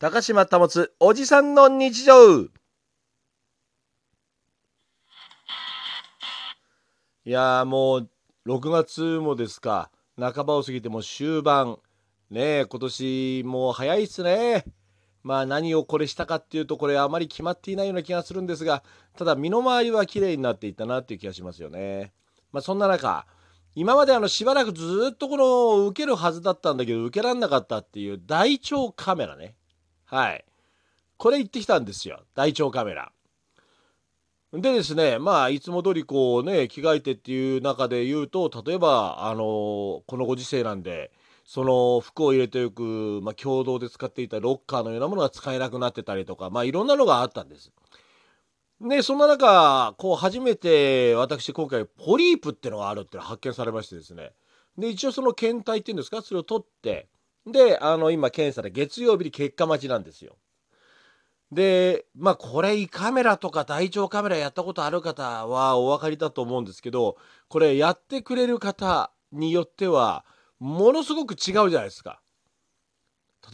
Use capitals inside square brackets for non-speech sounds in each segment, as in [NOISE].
高島保つおじさんの日常。いやもう6月もですか。半ばを過ぎても終盤。ねえ今年もう早いっすね。まあ何をこれしたかっていうとこれあまり決まっていないような気がするんですがただ身の回りは綺麗になっていったなっていう気がしますよね。まあそんな中今まであのしばらくずっとこの受けるはずだったんだけど受けられなかったっていう大腸カメラね。はい。これ行ってきたんですよ。大腸カメラ。でですねまあいつも通りこうね着替えてっていう中で言うと例えばあのこのご時世なんでその服を入れておく、まあ、共同で使っていたロッカーのようなものが使えなくなってたりとかまあいろんなのがあったんです。でそんな中こう初めて私今回ポリープってのがあるっての発見されましてですね。で一応その検体っていうんですかそれを取ってであの今検査で月曜日に結果待ちなんですよ。でまあこれ胃カメラとか大腸カメラやったことある方はお分かりだと思うんですけどこれやってくれる方によってはものすごく違うじゃないですか。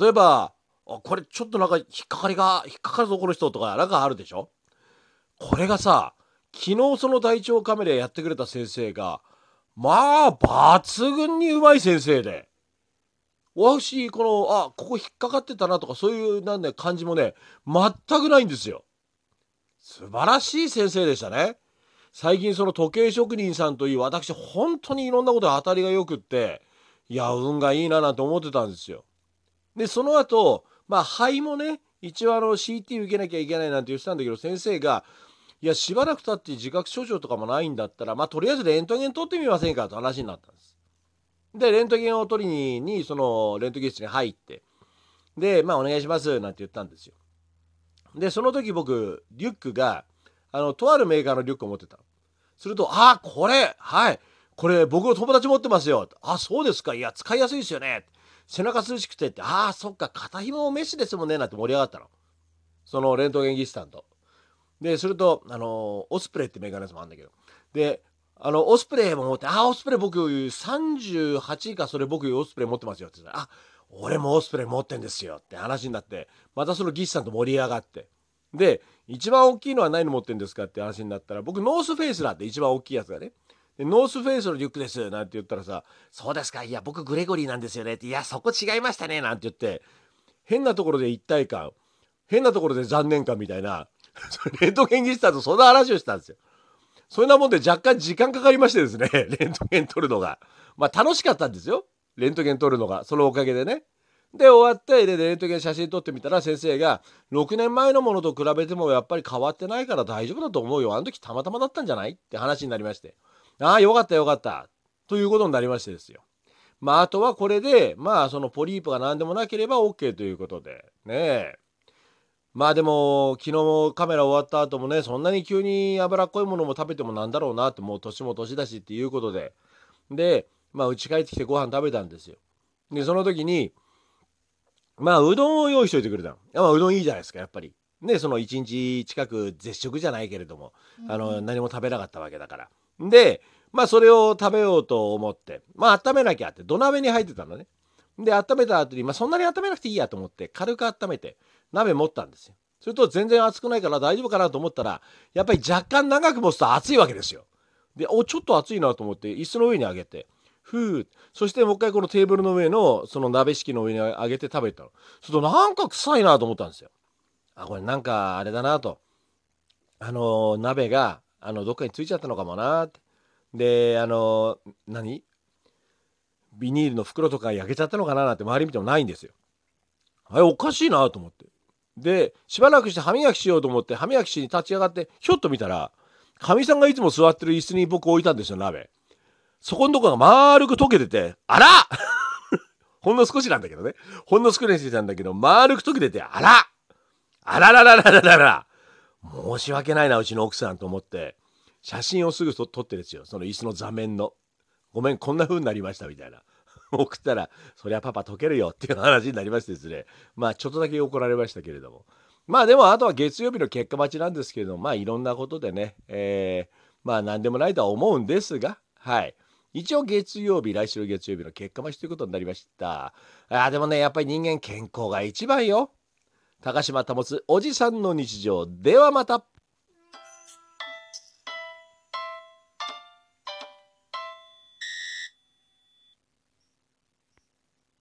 例えばあこれちょっとなんか引っかかりが引っかかるぞこの人とかなんかあるでしょ？これがさ昨日その大腸カメラやってくれた先生がまあ抜群にうまい先生で私このあここ引っかかってたなとかそういうなんね感じもね全くないんですよ。素晴らしい先生でしたね。最近その時計職人さんといい私本当にいろんなこと当たりがよくっていや運がいいななんて思ってたんですよ。でその後まあ肺もね一応あの CT 受けなきゃいけないなんて言ってたんだけど先生がいやしばらく経って自覚症状とかもないんだったらまあとりあえずレントゲン取ってみませんかと話になったんです。でレントゲンを取りににそのレントゲン室に入ってでまあお願いしますなんて言ったんですよ。でその時僕リュックがあのとあるメーカーのリュックを持ってたすると「あこれはいこれ僕の友達持ってますよ」あそうですか。いや使いやすいですよね」背中涼しくてって「ああそっか。肩紐メッシュですもんね」なんて盛り上がったの。そのレントゲン技師さんと。でするとあのオスプレイってメーカーのやつもあるんだけど。であのオスプレイも持って「あオスプレイ僕38位かそれ僕オスプレイ持ってますよ」って言ったら「あ俺もオスプレイ持ってんですよ」って話になってまたその技師さんと盛り上がってで一番大きいのは何持ってんですかって話になったら僕ノースフェイスだって一番大きいやつがねでノースフェイスのリュックですなんて言ったらさ「そうですかいや僕グレゴリーなんですよね」って「いやそこ違いましたね」なんて言って変なところで一体感変なところで残念感みたいな [LAUGHS] レントゲン技師さんとそんな話をしたんですよ。そんなもんで若干時間かかりましてですね [LAUGHS] レントゲン撮るのが。まあ楽しかったんですよ。レントゲン撮るのが。そのおかげでね。で終わってでレントゲン写真撮ってみたら先生が6年前のものと比べてもやっぱり変わってないから大丈夫だと思うよ。あの時たまたまだったんじゃない？って話になりまして。ああよかったよかった。ということになりましてですよ。まああとはこれでまあそのポリープが何でもなければ OK ということで。ねえ。まあでも昨日カメラ終わった後もねそんなに急に脂っこいものも食べてもなんだろうなってもう年も年だしっていうことででまあ家帰ってきてご飯食べたんですよ。でその時にまあうどんを用意しといてくれたの。まあうどんいいじゃないですかやっぱり。ねその1日近く絶食じゃないけれども、あの何も食べなかったわけだから。でまあそれを食べようと思ってまあ温めなきゃって土鍋に入ってたのね。で温めた後に、まあ、そんなに温めなくていいやと思って軽く温めて鍋持ったんですよ。すると全然熱くないから大丈夫かなと思ったらやっぱり若干長く持つと熱いわけですよ。でおちょっと熱いなと思って椅子の上に上げてふーそしてもう一回このテーブルの上のその鍋敷きの上に上げて食べたの。するとなんか臭いなと思ったんですよ。あこれなんかあれだなと。あの鍋があのどっかについちゃったのかもなって。であの何？ビニールの袋とか焼けちゃったのかななんて周り見てもないんですよ。あれおかしいなと思って。でしばらくして歯磨きしようと思って歯磨きしに立ち上がってひょっと見たらかみさんがいつも座ってる椅子に僕置いたんですよ鍋。そこのとこが丸く溶けててあら! [LAUGHS] ほんの少しなんだけどね。ほんの少しにしてたんだけど丸く溶けててあら!あららららららら申し訳ないなうちの奥さんと思って写真をすぐ撮ってですよ。その椅子の座面の。ごめんこんな風になりましたみたいな。送ったらそりゃパパ解けるよっていう話になりましてですね。まあちょっとだけ怒られましたけれども。まあでもあとは月曜日の結果待ちなんですけれどもまあいろんなことでね、えー、まあ何でもないとは思うんですがはい。一応月曜日来週の月曜日の結果待ちということになりました。あでもねやっぱり人間健康が一番よ。高島保つおじさんの日常。ではまた。